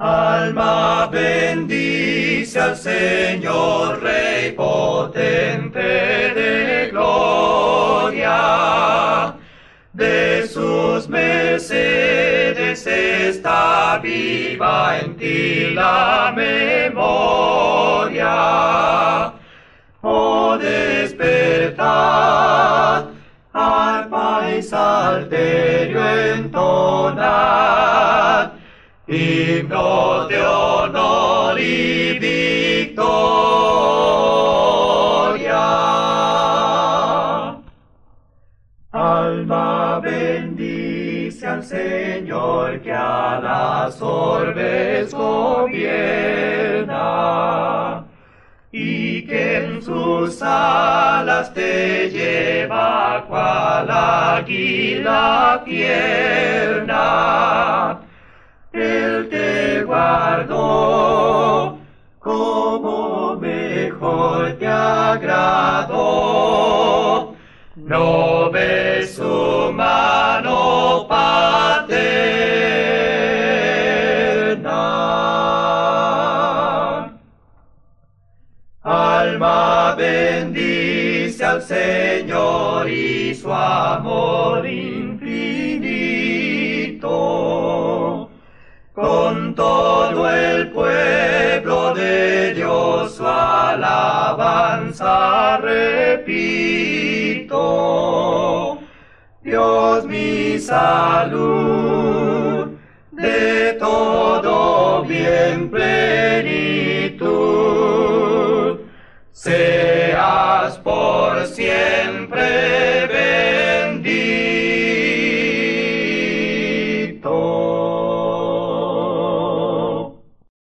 Alma bendice al Señor, Rey potente de gloria. De sus mercedes está viva en ti la memoria. Oh, despertad, arpa y salterio entonad, himno de honor y victoria. Alma bendice al Señor que a las orbes gobierna y que en sus alas te lleva cual águila tierna. Guardó como mejor te agradó. No ves su mano paterna. Alma bendice al Señor y su amor infinito. alabanza repito, Dios mi salud, de todo bien plenitud. Se